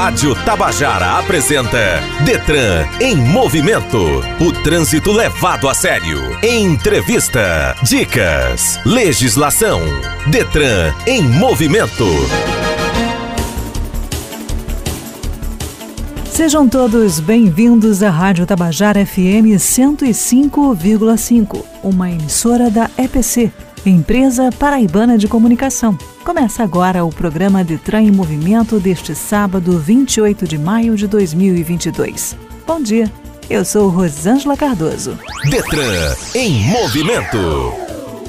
Rádio Tabajara apresenta Detran em movimento. O trânsito levado a sério. Entrevista, dicas, legislação. Detran em movimento. Sejam todos bem-vindos à Rádio Tabajara FM 105,5, uma emissora da EPC, Empresa Paraibana de Comunicação. Começa agora o programa Detran em Movimento deste sábado, 28 de maio de 2022. Bom dia, eu sou Rosângela Cardoso. Detran em movimento.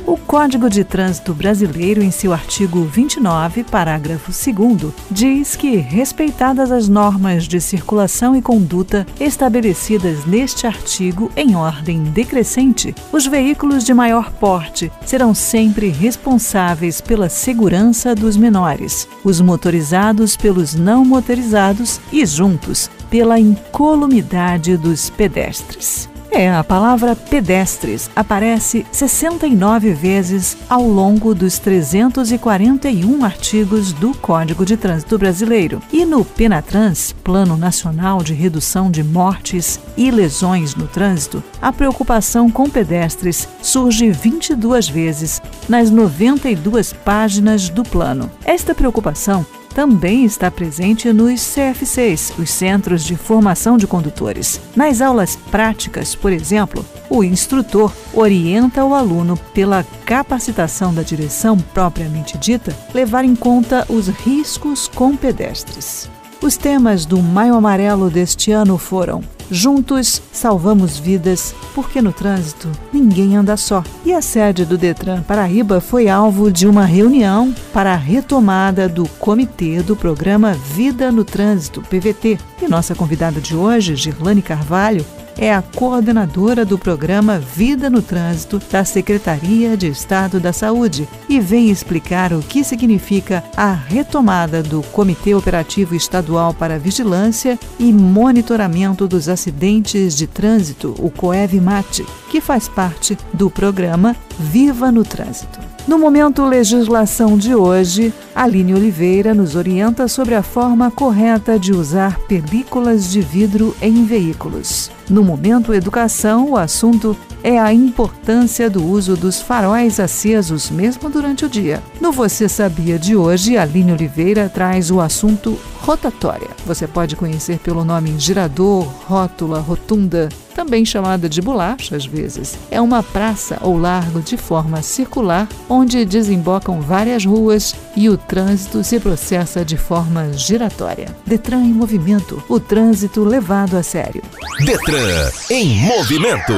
O Código de Trânsito Brasileiro, em seu artigo 29, parágrafo 2, diz que, respeitadas as normas de circulação e conduta estabelecidas neste artigo em ordem decrescente, os veículos de maior porte serão sempre responsáveis pela segurança dos menores, os motorizados pelos não motorizados e, juntos, pela incolumidade dos pedestres. É, a palavra pedestres aparece 69 vezes ao longo dos 341 artigos do Código de Trânsito Brasileiro. E no Penatrans, Plano Nacional de Redução de Mortes e Lesões no Trânsito, a preocupação com pedestres surge 22 vezes nas 92 páginas do plano. Esta preocupação também está presente nos CFCs, os Centros de Formação de Condutores. Nas aulas práticas, por exemplo, o instrutor orienta o aluno pela capacitação da direção propriamente dita, levar em conta os riscos com pedestres. Os temas do Maio Amarelo deste ano foram Juntos salvamos vidas, porque no trânsito ninguém anda só. E a sede do Detran Paraíba foi alvo de uma reunião para a retomada do comitê do programa Vida no Trânsito, PVT. E nossa convidada de hoje, Girlane Carvalho, é a coordenadora do programa Vida no Trânsito da Secretaria de Estado da Saúde e vem explicar o que significa a retomada do Comitê Operativo Estadual para Vigilância e Monitoramento dos Acidentes de Trânsito, o COEV-MAT, que faz parte do programa Viva no Trânsito. No momento legislação de hoje, Aline Oliveira nos orienta sobre a forma correta de usar películas de vidro em veículos. No momento educação, o assunto é a importância do uso dos faróis acesos mesmo durante o dia. No Você Sabia de hoje, Aline Oliveira traz o assunto rotatória. Você pode conhecer pelo nome girador, rótula, rotunda, também chamada de bolacha às vezes. É uma praça ou largo de forma circular onde desembocam várias ruas e o trânsito se processa de forma giratória. Detran em movimento, o trânsito levado a sério. Detran em movimento.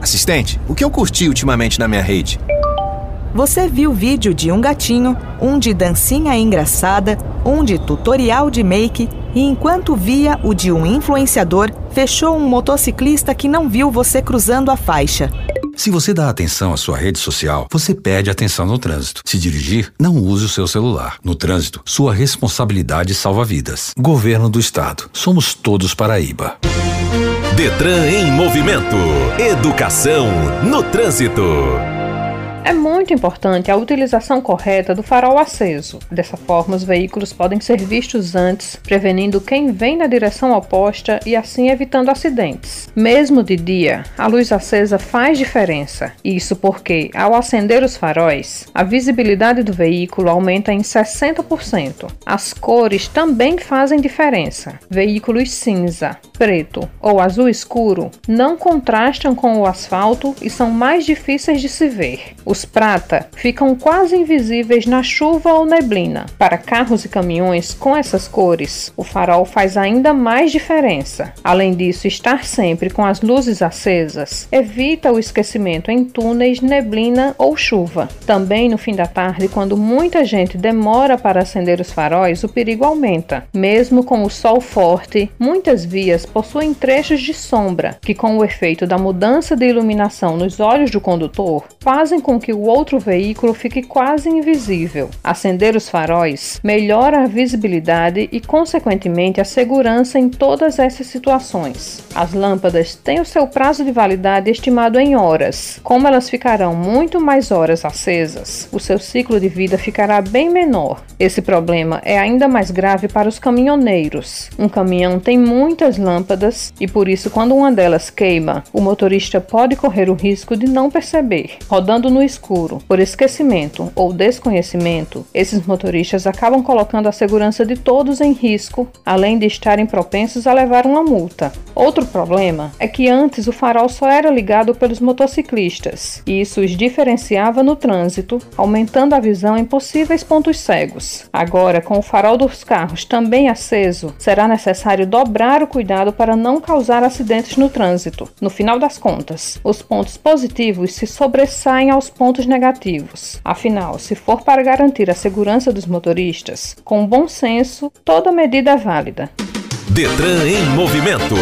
Assistente, o que eu curti ultimamente na minha rede? Você viu vídeo de um gatinho, um de dancinha engraçada, um de tutorial de make e enquanto via o de um influenciador, fechou um motociclista que não viu você cruzando a faixa. Se você dá atenção à sua rede social, você perde atenção no trânsito. Se dirigir, não use o seu celular. No trânsito, sua responsabilidade salva vidas. Governo do Estado. Somos todos Paraíba. Detran em movimento. Educação no trânsito. É muito importante a utilização correta do farol aceso. Dessa forma, os veículos podem ser vistos antes, prevenindo quem vem na direção oposta e assim evitando acidentes. Mesmo de dia, a luz acesa faz diferença. Isso porque, ao acender os faróis, a visibilidade do veículo aumenta em 60%. As cores também fazem diferença. Veículos cinza, preto ou azul escuro não contrastam com o asfalto e são mais difíceis de se ver. Os prata ficam quase invisíveis na chuva ou neblina. Para carros e caminhões com essas cores, o farol faz ainda mais diferença. Além disso, estar sempre com as luzes acesas evita o esquecimento em túneis, neblina ou chuva. Também no fim da tarde, quando muita gente demora para acender os faróis, o perigo aumenta. Mesmo com o sol forte, muitas vias possuem trechos de sombra que, com o efeito da mudança de iluminação nos olhos do condutor, fazem com que o outro veículo fique quase invisível. Acender os faróis melhora a visibilidade e, consequentemente, a segurança em todas essas situações. As lâmpadas têm o seu prazo de validade estimado em horas. Como elas ficarão muito mais horas acesas, o seu ciclo de vida ficará bem menor. Esse problema é ainda mais grave para os caminhoneiros. Um caminhão tem muitas lâmpadas e, por isso, quando uma delas queima, o motorista pode correr o risco de não perceber. Rodando no escuro, por esquecimento ou desconhecimento, esses motoristas acabam colocando a segurança de todos em risco, além de estarem propensos a levar uma multa. Outro problema é que antes o farol só era ligado pelos motociclistas, e isso os diferenciava no trânsito, aumentando a visão em possíveis pontos cegos. Agora, com o farol dos carros também aceso, será necessário dobrar o cuidado para não causar acidentes no trânsito. No final das contas, os pontos positivos se sobressaem aos pontos negativos. Afinal, se for para garantir a segurança dos motoristas, com bom senso, toda medida é válida. Detran em movimento.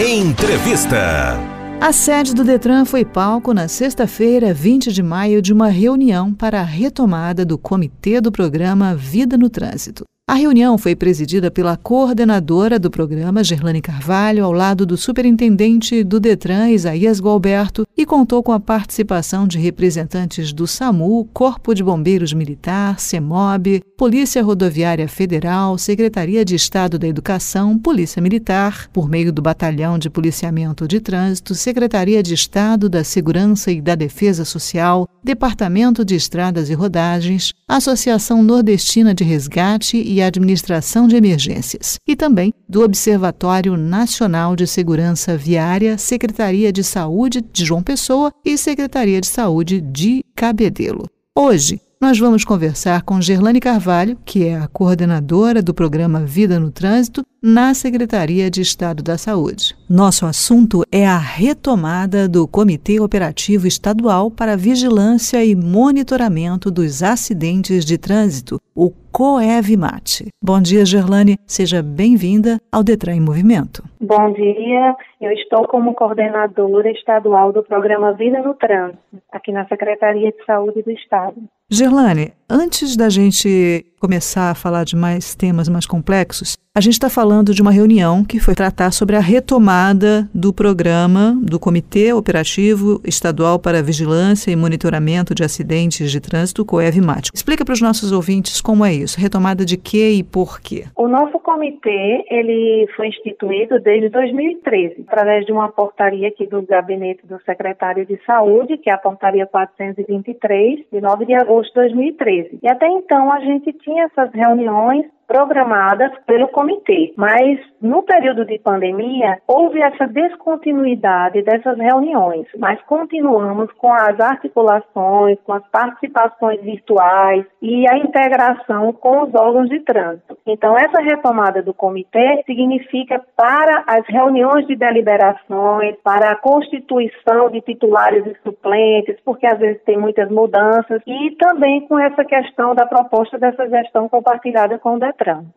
Entrevista. A sede do Detran foi palco na sexta-feira, 20 de maio, de uma reunião para a retomada do Comitê do Programa Vida no Trânsito. A reunião foi presidida pela coordenadora do programa, Gerlane Carvalho, ao lado do superintendente do Detran, Isaías Gualberto, contou com a participação de representantes do SAMU, Corpo de Bombeiros Militar, CEMOB, Polícia Rodoviária Federal, Secretaria de Estado da Educação, Polícia Militar, por meio do Batalhão de Policiamento de Trânsito, Secretaria de Estado da Segurança e da Defesa Social, Departamento de Estradas e Rodagens, Associação Nordestina de Resgate e Administração de Emergências, e também do Observatório Nacional de Segurança Viária, Secretaria de Saúde de João Pessoa e Secretaria de Saúde de Cabedelo. Hoje, nós vamos conversar com Gerlane Carvalho, que é a coordenadora do programa Vida no Trânsito, na Secretaria de Estado da Saúde. Nosso assunto é a retomada do Comitê Operativo Estadual para Vigilância e Monitoramento dos Acidentes de Trânsito, o COEVMAT. Bom dia, Gerlane. Seja bem-vinda ao Detran em Movimento. Bom dia. Eu estou como coordenadora estadual do programa Vida no Trânsito, aqui na Secretaria de Saúde do Estado. Gerlane, antes da gente começar a falar de mais temas mais complexos, a gente está falando de uma reunião que foi tratar sobre a retomada do programa do Comitê Operativo Estadual para Vigilância e Monitoramento de Acidentes de Trânsito, COEVMAT. Explica para os nossos ouvintes como é isso, retomada de quê e por quê? O nosso comitê, ele foi instituído desde 2013, através de uma portaria aqui do gabinete do secretário de Saúde, que é a portaria 423, de 9 de agosto de 2013. E até então a gente tinha essas reuniões programadas pelo comitê, mas no período de pandemia houve essa descontinuidade dessas reuniões, mas continuamos com as articulações, com as participações virtuais e a integração com os órgãos de trânsito. Então essa retomada do comitê significa para as reuniões de deliberações, para a constituição de titulares e suplentes, porque às vezes tem muitas mudanças e também com essa questão da proposta dessa gestão compartilhada com o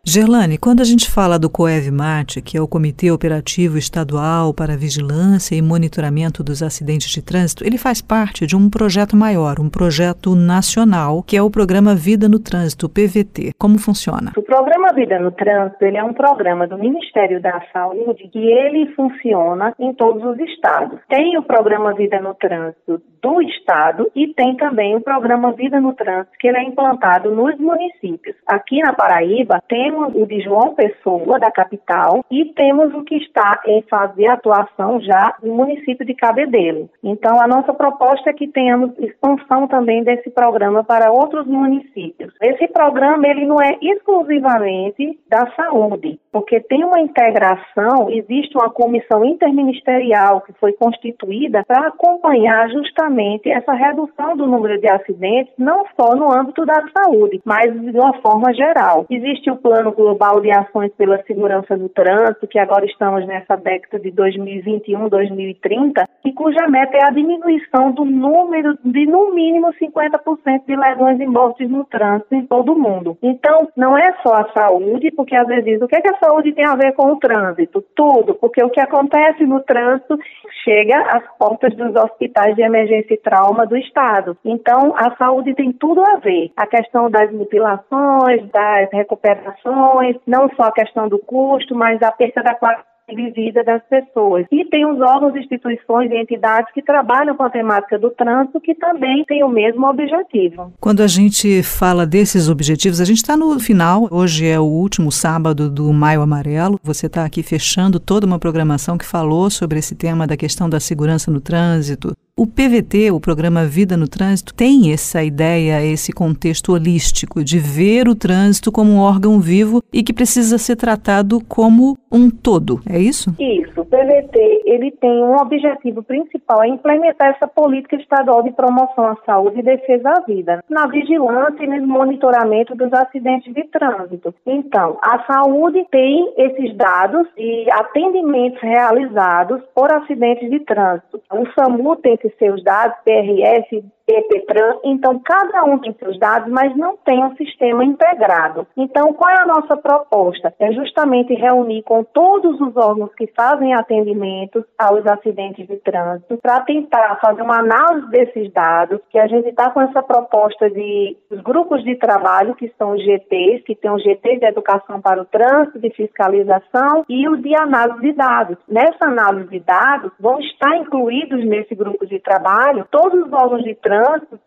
Gerlane, quando a gente fala do COEVMAT, que é o Comitê Operativo Estadual para Vigilância e Monitoramento dos Acidentes de Trânsito, ele faz parte de um projeto maior, um projeto nacional, que é o Programa Vida no Trânsito, PVT. Como funciona? O Programa Vida no Trânsito, ele é um programa do Ministério da Saúde que ele funciona em todos os estados. Tem o Programa Vida no Trânsito do estado e tem também o Programa Vida no Trânsito, que ele é implantado nos municípios. Aqui na Paraíba, Paraíba, temos o de João Pessoa, da capital, e temos o que está em fase de atuação já no município de Cabedelo. Então, a nossa proposta é que tenhamos expansão também desse programa para outros municípios. Esse programa, ele não é exclusivamente da saúde, porque tem uma integração, existe uma comissão interministerial que foi constituída para acompanhar justamente essa redução do número de acidentes, não só no âmbito da saúde, mas de uma forma geral. Existe o Plano Global de Ações pela Segurança no Trânsito, que agora estamos nessa década de 2021-2030, e cuja meta é a diminuição do número de, no mínimo, 50% de lesões e mortes no trânsito em todo o mundo. Então, não é só a saúde, porque às vezes o que, é que a saúde tem a ver com o trânsito? Tudo, porque o que acontece no trânsito chega às portas dos hospitais de emergência e trauma do Estado. Então, a saúde tem tudo a ver. A questão das mutilações, das recuperações, não só a questão do custo, mas a perda da qualidade de vida das pessoas. E tem os órgãos, instituições e entidades que trabalham com a temática do trânsito que também têm o mesmo objetivo. Quando a gente fala desses objetivos, a gente está no final, hoje é o último sábado do Maio Amarelo, você está aqui fechando toda uma programação que falou sobre esse tema da questão da segurança no trânsito, o PVT, o programa Vida no Trânsito, tem essa ideia, esse contexto holístico de ver o trânsito como um órgão vivo e que precisa ser tratado como um todo. É isso? Isso. O PVT ele tem um objetivo principal é implementar essa política estadual de promoção à saúde e defesa à vida, na vigilância e no monitoramento dos acidentes de trânsito. Então, a saúde tem esses dados de atendimentos realizados por acidentes de trânsito. O SAMU tem esses seus dados, PRS, EPTRAN, então cada um tem seus dados, mas não tem um sistema integrado. Então, qual é a nossa proposta? É justamente reunir com todos os órgãos que fazem atendimentos aos acidentes de trânsito para tentar fazer uma análise desses dados, que a gente está com essa proposta de os grupos de trabalho, que são os GTs, que tem o GT de Educação para o Trânsito, de Fiscalização e o de Análise de Dados. Nessa análise de dados, vão estar incluídos nesse grupo de trabalho todos os órgãos de trânsito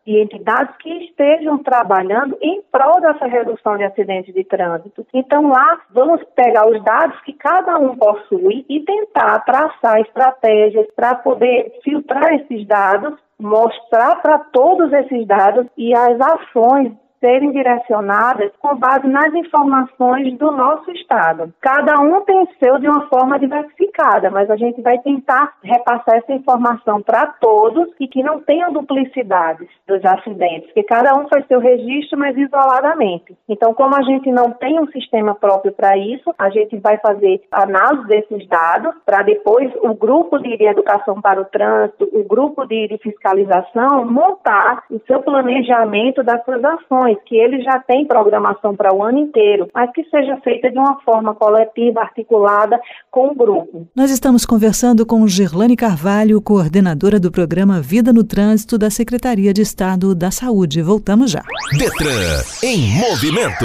e entidades que estejam trabalhando em prol dessa redução de acidentes de trânsito. Então, lá, vamos pegar os dados que cada um possui e tentar traçar estratégias para poder filtrar esses dados mostrar para todos esses dados e as ações serem direcionadas com base nas informações do nosso Estado. Cada um tem seu de uma forma diversificada, mas a gente vai tentar repassar essa informação para todos e que não tenham duplicidades dos acidentes, que cada um faz seu registro, mas isoladamente. Então, como a gente não tem um sistema próprio para isso, a gente vai fazer análise desses dados para depois o grupo de educação para o trânsito, o grupo de fiscalização montar o seu planejamento das suas ações que ele já tem programação para o ano inteiro, mas que seja feita de uma forma coletiva, articulada com o grupo. Nós estamos conversando com Gerlane Carvalho, coordenadora do programa Vida no Trânsito da Secretaria de Estado da Saúde. Voltamos já. Detran em movimento.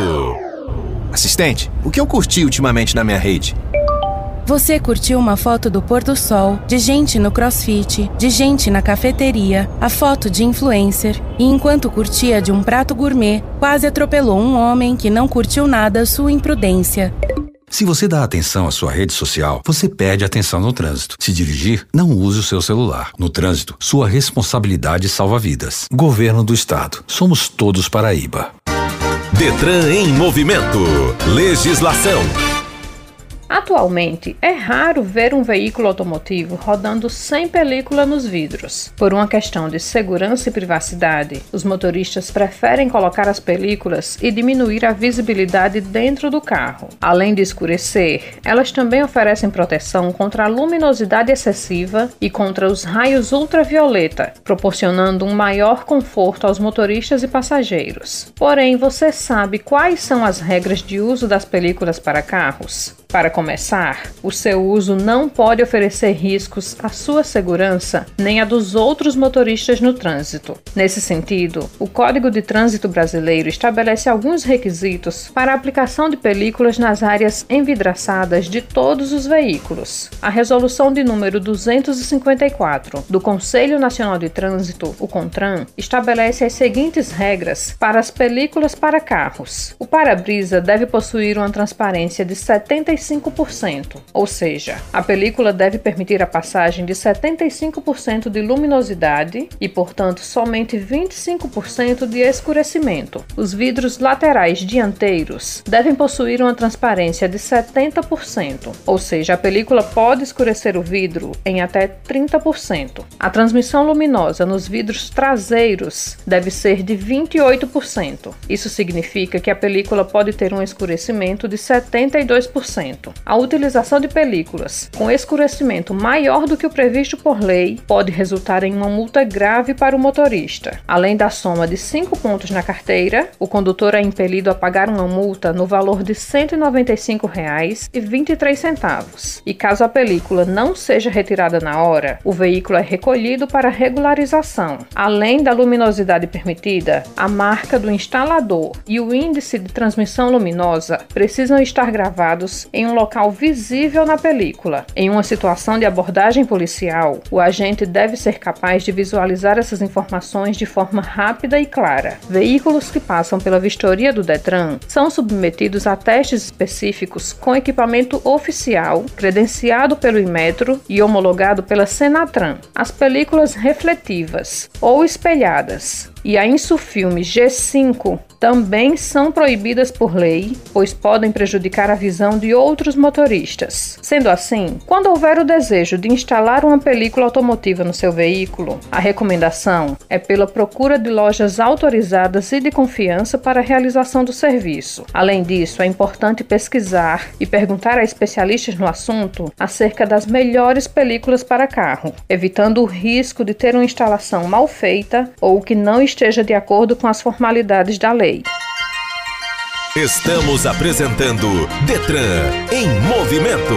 Assistente, o que eu curti ultimamente na minha rede? Você curtiu uma foto do pôr do sol, de gente no crossfit, de gente na cafeteria, a foto de influencer, e enquanto curtia de um prato gourmet, quase atropelou um homem que não curtiu nada sua imprudência. Se você dá atenção à sua rede social, você perde atenção no trânsito. Se dirigir, não use o seu celular. No trânsito, sua responsabilidade salva vidas. Governo do Estado. Somos todos Paraíba. Detran em movimento. Legislação. Atualmente, é raro ver um veículo automotivo rodando sem película nos vidros. Por uma questão de segurança e privacidade, os motoristas preferem colocar as películas e diminuir a visibilidade dentro do carro. Além de escurecer, elas também oferecem proteção contra a luminosidade excessiva e contra os raios ultravioleta, proporcionando um maior conforto aos motoristas e passageiros. Porém, você sabe quais são as regras de uso das películas para carros? Para começar, o seu uso não pode oferecer riscos à sua segurança nem a dos outros motoristas no trânsito. Nesse sentido, o Código de Trânsito Brasileiro estabelece alguns requisitos para a aplicação de películas nas áreas envidraçadas de todos os veículos. A resolução de número 254 do Conselho Nacional de Trânsito, o CONTRAN, estabelece as seguintes regras para as películas para carros. O para-brisa deve possuir uma transparência de 75 75%, ou seja, a película deve permitir a passagem de 75% de luminosidade e, portanto, somente 25% de escurecimento. Os vidros laterais dianteiros devem possuir uma transparência de 70%, ou seja, a película pode escurecer o vidro em até 30%. A transmissão luminosa nos vidros traseiros deve ser de 28%. Isso significa que a película pode ter um escurecimento de 72%. A utilização de películas com escurecimento maior do que o previsto por lei pode resultar em uma multa grave para o motorista. Além da soma de 5 pontos na carteira, o condutor é impelido a pagar uma multa no valor de R$ 195,23. E caso a película não seja retirada na hora, o veículo é recolhido para regularização. Além da luminosidade permitida, a marca do instalador e o índice de transmissão luminosa precisam estar gravados em um local visível na película. Em uma situação de abordagem policial, o agente deve ser capaz de visualizar essas informações de forma rápida e clara. Veículos que passam pela vistoria do Detran são submetidos a testes específicos com equipamento oficial, credenciado pelo Inmetro e homologado pela Senatran. As películas refletivas ou espelhadas e a Insufilme G5 também são proibidas por lei, pois podem prejudicar a visão de outros motoristas. Sendo assim, quando houver o desejo de instalar uma película automotiva no seu veículo, a recomendação é pela procura de lojas autorizadas e de confiança para a realização do serviço. Além disso, é importante pesquisar e perguntar a especialistas no assunto acerca das melhores películas para carro, evitando o risco de ter uma instalação mal feita ou que não esteja de acordo com as formalidades da lei. Estamos apresentando Detran em movimento.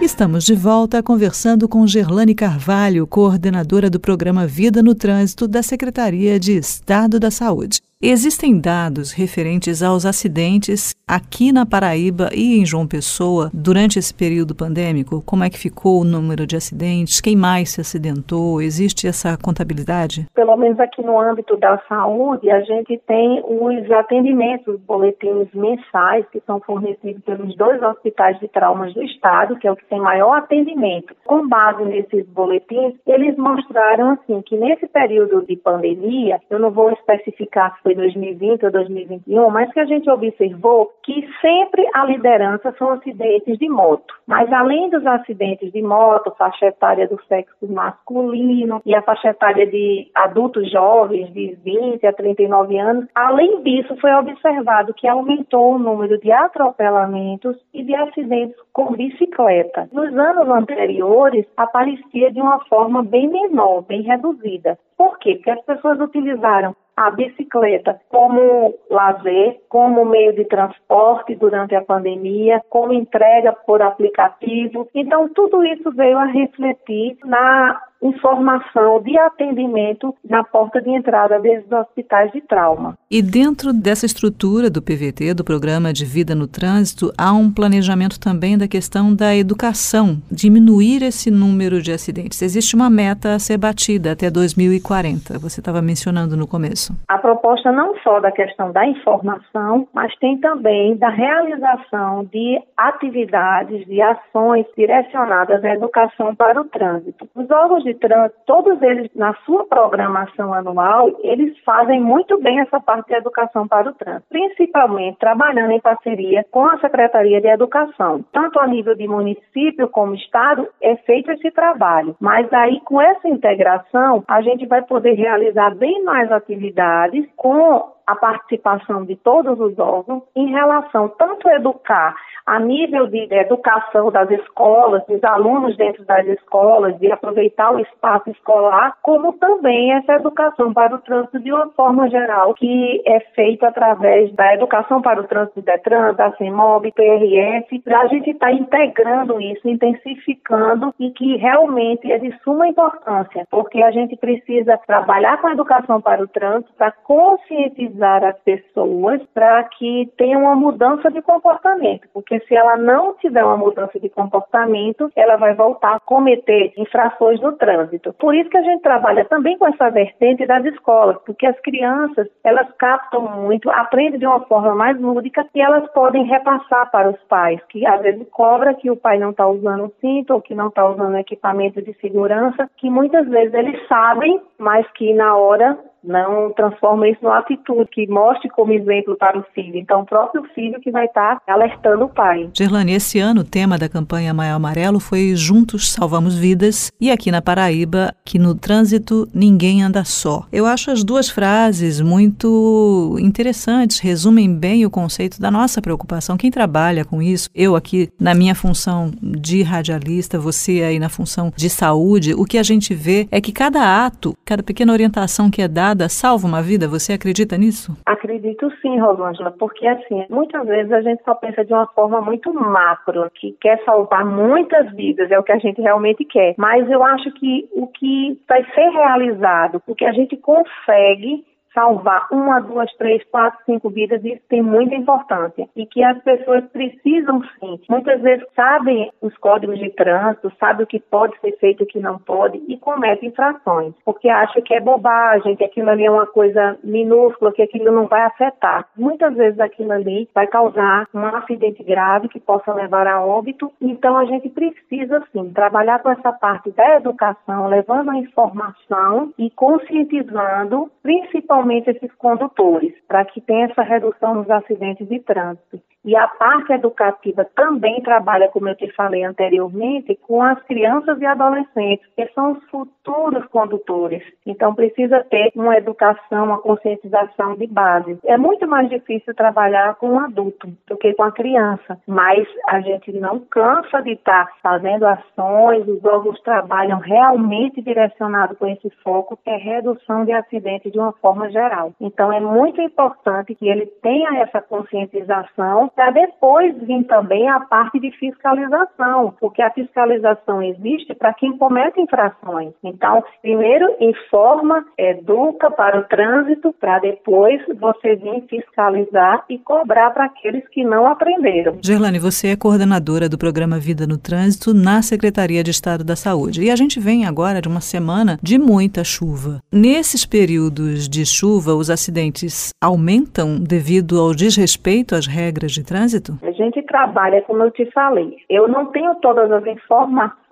Estamos de volta conversando com Gerlane Carvalho, coordenadora do programa Vida no Trânsito da Secretaria de Estado da Saúde. Existem dados referentes aos acidentes aqui na Paraíba e em João Pessoa durante esse período pandêmico? Como é que ficou o número de acidentes? Quem mais se acidentou? Existe essa contabilidade? Pelo menos aqui no âmbito da saúde, a gente tem os atendimentos, os boletins mensais que são fornecidos pelos dois hospitais de traumas do estado, que é o que tem maior atendimento. Com base nesses boletins, eles mostraram assim que nesse período de pandemia, eu não vou especificar se foi 2020 ou 2021, mas que a gente observou que sempre a liderança são acidentes de moto. Mas além dos acidentes de moto, faixa etária do sexo masculino e a faixa etária de adultos jovens de 20 a 39 anos, além disso foi observado que aumentou o número de atropelamentos e de acidentes com bicicleta. Nos anos anteriores aparecia de uma forma bem menor, bem reduzida. Por quê? Porque as pessoas utilizaram a bicicleta como lazer, como meio de transporte durante a pandemia, como entrega por aplicativo. Então, tudo isso veio a refletir na informação de atendimento na porta de entrada desses hospitais de trauma. E dentro dessa estrutura do PVT, do Programa de Vida no Trânsito, há um planejamento também da questão da educação, diminuir esse número de acidentes. Existe uma meta a ser batida até 2040, você estava mencionando no começo. A proposta não só da questão da informação, mas tem também da realização de atividades, de ações direcionadas à educação para o trânsito. Os órgãos de trânsito, todos eles, na sua programação anual, eles fazem muito bem essa parte de educação para o trânsito, principalmente trabalhando em parceria com a Secretaria de Educação. Tanto a nível de município como estado, é feito esse trabalho. Mas aí, com essa integração, a gente vai poder realizar bem mais atividades com a participação de todos os órgãos em relação tanto a educar a nível de educação das escolas, dos alunos dentro das escolas, de aproveitar o espaço escolar, como também essa educação para o trânsito de uma forma geral, que é feita através da educação para o trânsito do Detran, da CEMOB, PRF, para a gente estar tá integrando isso, intensificando e que realmente é de suma importância, porque a gente precisa trabalhar com a educação para o trânsito para conscientizar as pessoas para que tenham uma mudança de comportamento, porque se ela não tiver uma mudança de comportamento, ela vai voltar a cometer infrações no trânsito. Por isso que a gente trabalha também com essa vertente das escolas, porque as crianças, elas captam muito, aprendem de uma forma mais lúdica e elas podem repassar para os pais, que às vezes cobra que o pai não está usando o cinto ou que não está usando equipamento de segurança, que muitas vezes eles sabem, mas que na hora não transforma isso numa atitude que mostre como exemplo para o filho. Então, o próprio filho que vai estar alertando o pai. Gerlane, esse ano o tema da campanha Maio Amarelo foi Juntos Salvamos Vidas e aqui na Paraíba, que no trânsito ninguém anda só. Eu acho as duas frases muito interessantes, resumem bem o conceito da nossa preocupação. Quem trabalha com isso, eu aqui na minha função de radialista, você aí na função de saúde, o que a gente vê é que cada ato, cada pequena orientação que é dada salva uma vida. Você acredita nisso? Acredito sim, Rosângela, porque assim, muitas vezes a gente só pensa de uma forma muito macro, que quer salvar muitas vidas, é o que a gente realmente quer. Mas eu acho que o que vai ser realizado, o que a gente consegue salvar uma, duas, três, quatro, cinco vidas, isso tem muita importância. E que as pessoas precisam sim. Muitas vezes sabem os códigos de trânsito, sabem o que pode ser feito o que não pode e cometem infrações. Porque acham que é bobagem, que aquilo ali é uma coisa minúscula, que aquilo não vai afetar. Muitas vezes aquilo ali vai causar um acidente grave que possa levar a óbito. Então a gente precisa sim trabalhar com essa parte da educação, levando a informação e conscientizando, principalmente principalmente esses condutores, para que tenha essa redução nos acidentes de trânsito. E a parte educativa também trabalha, como eu te falei anteriormente, com as crianças e adolescentes, que são os futuros condutores. Então, precisa ter uma educação, uma conscientização de base. É muito mais difícil trabalhar com um adulto do que com a criança, mas a gente não cansa de estar fazendo ações, os órgãos trabalham realmente direcionado com esse foco, que é redução de acidentes de uma forma geral. Então, é muito importante que ele tenha essa conscientização para depois vir também a parte de fiscalização, porque a fiscalização existe para quem comete infrações. Então, primeiro informa, educa para o trânsito, para depois você vir fiscalizar e cobrar para aqueles que não aprenderam. Gerlane, você é coordenadora do programa Vida no Trânsito na Secretaria de Estado da Saúde. E a gente vem agora de uma semana de muita chuva. Nesses períodos de chuva, os acidentes aumentam devido ao desrespeito às regras de trânsito? A gente trabalha, como eu te falei, eu não tenho todas as informações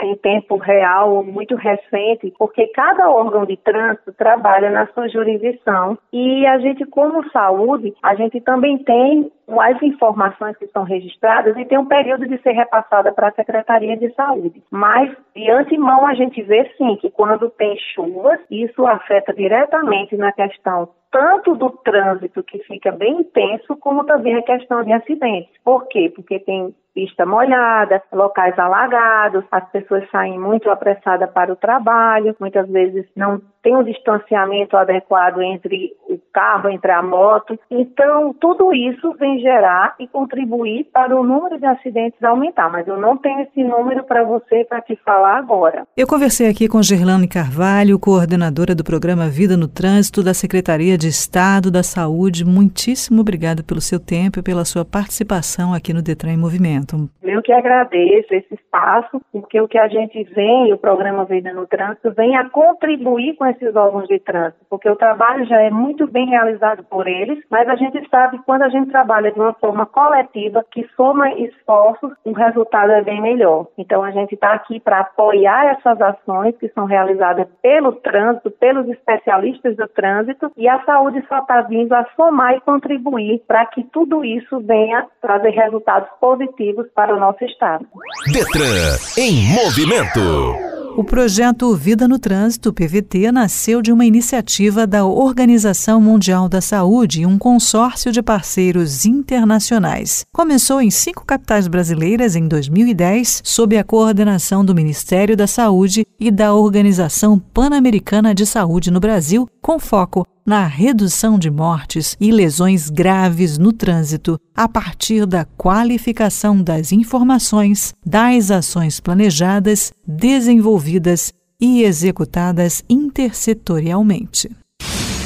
em tempo real, muito recente, porque cada órgão de trânsito trabalha na sua jurisdição e a gente, como saúde, a gente também tem as informações que são registradas e tem um período de ser repassada para a Secretaria de Saúde. Mas, de antemão, a gente vê sim que quando tem chuvas, isso afeta diretamente na questão tanto do trânsito que fica bem intenso, como também a questão de acidentes. Por quê? Porque tem pista molhada, locais alagados, as pessoas saem muito apressadas para o trabalho, muitas vezes não tem um distanciamento adequado entre o carro, entre a moto. Então, tudo isso vem gerar e contribuir para o número de acidentes aumentar, mas eu não tenho esse número para você para te falar agora. Eu conversei aqui com Gerlane Carvalho, coordenadora do programa Vida no Trânsito da Secretaria de Estado da Saúde. Muitíssimo obrigada pelo seu tempo e pela sua participação aqui no Detran em Movimento. Eu que agradeço esse espaço, porque o que a gente vem, o programa Vida no Trânsito, vem a contribuir com esses órgãos de trânsito, porque o trabalho já é muito bem realizado por eles, mas a gente sabe que quando a gente trabalha de uma forma coletiva, que soma esforços, o resultado é bem melhor. Então a gente está aqui para apoiar essas ações que são realizadas pelo trânsito, pelos especialistas do trânsito, e a saúde só está vindo a somar e contribuir para que tudo isso venha trazer resultados positivos para o nosso estado. Detran em movimento. O projeto Vida no Trânsito, PVT, nasceu de uma iniciativa da Organização Mundial da Saúde e um consórcio de parceiros internacionais. Começou em cinco capitais brasileiras em 2010, sob a coordenação do Ministério da Saúde e da Organização Pan-Americana de Saúde no Brasil, com foco na redução de mortes e lesões graves no trânsito a partir da qualificação das informações, das ações planejadas, desenvolvidas e executadas intersetorialmente.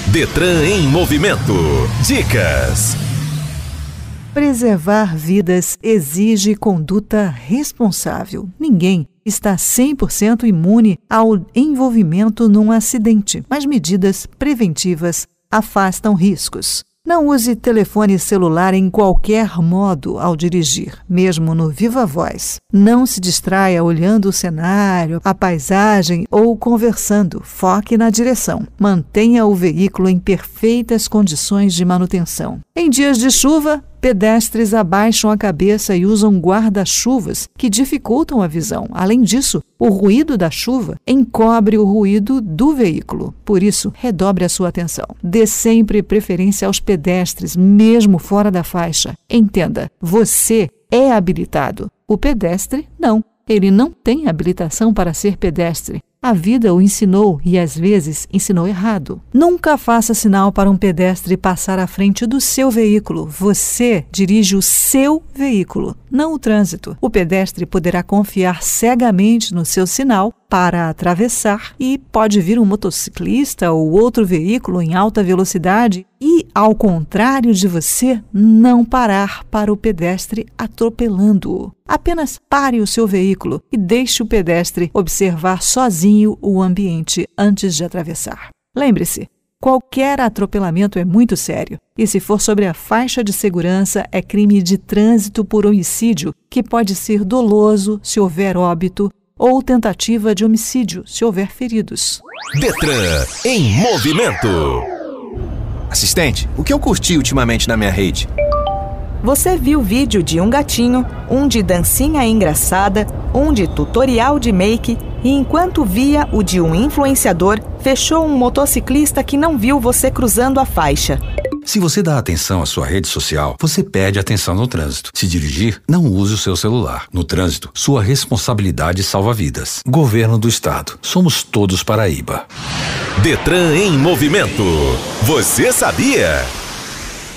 Detran em movimento. Dicas. Preservar vidas exige conduta responsável. Ninguém está 100% imune ao envolvimento num acidente, mas medidas preventivas afastam riscos. Não use telefone celular em qualquer modo ao dirigir, mesmo no viva voz. Não se distraia olhando o cenário, a paisagem ou conversando. Foque na direção. Mantenha o veículo em perfeitas condições de manutenção. Em dias de chuva, pedestres abaixam a cabeça e usam guarda-chuvas que dificultam a visão. Além disso, o ruído da chuva encobre o ruído do veículo. Por isso, redobre a sua atenção. Dê sempre preferência aos pedestres, mesmo fora da faixa. Entenda, você é habilitado. O pedestre, não. Ele não tem habilitação para ser pedestre. A vida o ensinou e às vezes ensinou errado. Nunca faça sinal para um pedestre passar à frente do seu veículo. Você dirige o seu veículo, não o trânsito. O pedestre poderá confiar cegamente no seu sinal para atravessar e pode vir um motociclista ou outro veículo em alta velocidade e, ao contrário de você, não parar para o pedestre atropelando-o. Apenas pare o seu veículo e deixe o pedestre observar sozinho o ambiente antes de atravessar. Lembre-se, qualquer atropelamento é muito sério. E se for sobre a faixa de segurança, é crime de trânsito por homicídio, que pode ser doloso se houver óbito ou tentativa de homicídio, se houver feridos. Detran em movimento. Assistente, o que eu curti ultimamente na minha rede? Você viu vídeo de um gatinho, um de dancinha engraçada, um de tutorial de make e enquanto via o de um influenciador, fechou um motociclista que não viu você cruzando a faixa. Se você dá atenção à sua rede social, você perde atenção no trânsito. Se dirigir, não use o seu celular. No trânsito, sua responsabilidade salva vidas. Governo do Estado. Somos todos Paraíba. Detran em movimento. Você sabia?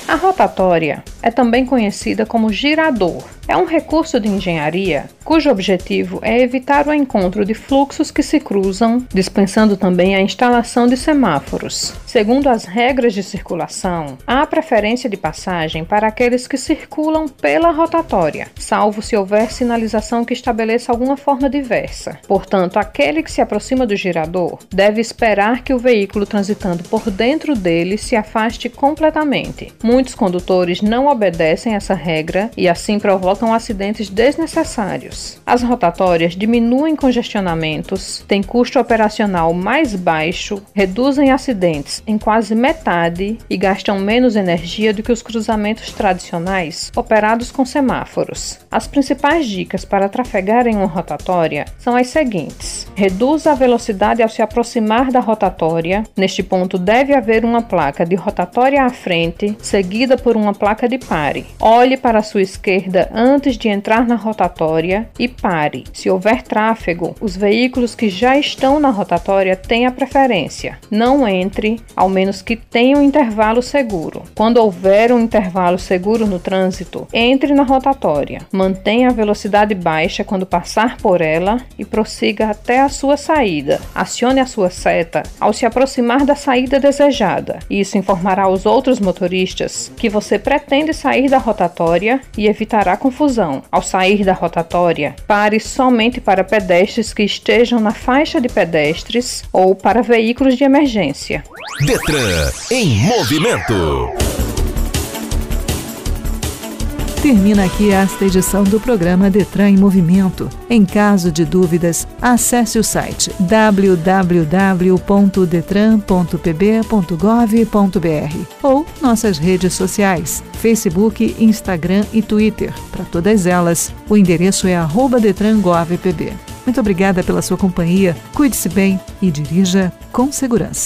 A rotatória é também conhecida como girador. É um recurso de engenharia cujo objetivo é evitar o encontro de fluxos que se cruzam, dispensando também a instalação de semáforos. Segundo as regras de circulação, há preferência de passagem para aqueles que circulam pela rotatória, salvo se houver sinalização que estabeleça alguma forma diversa. Portanto, aquele que se aproxima do girador deve esperar que o veículo transitando por dentro dele se afaste completamente. Muitos condutores não obedecem essa regra e assim provocam acidentes desnecessários. As rotatórias diminuem congestionamentos, têm custo operacional mais baixo, reduzem acidentes em quase metade e gastam menos energia do que os cruzamentos tradicionais operados com semáforos. As principais dicas para trafegar em uma rotatória são as seguintes: reduza a velocidade ao se aproximar da rotatória. Neste ponto deve haver uma placa de rotatória à frente, seguida por uma placa de pare. Olhe para a sua esquerda de entrar na rotatória e pare. Se houver tráfego, os veículos que já estão na rotatória têm a preferência. Não entre, ao menos que tenha um intervalo seguro. Quando houver um intervalo seguro no trânsito, entre na rotatória. Mantenha a velocidade baixa quando passar por ela e prossiga até a sua saída. Acione a sua seta ao se aproximar da saída desejada. Isso informará aos outros motoristas que você pretende sair da rotatória e evitará confusão. Ao sair da rotatória, pare somente para pedestres que estejam na faixa de pedestres ou para veículos de emergência. Detran em movimento. Termina aqui esta edição do programa Detran em Movimento. Em caso de dúvidas, acesse o site www.detran.pb.gov.br ou nossas redes sociais, Facebook, Instagram e Twitter. Para todas elas, o endereço é @detrangovpb. Muito obrigada pela sua companhia. Cuide-se bem e dirija com segurança.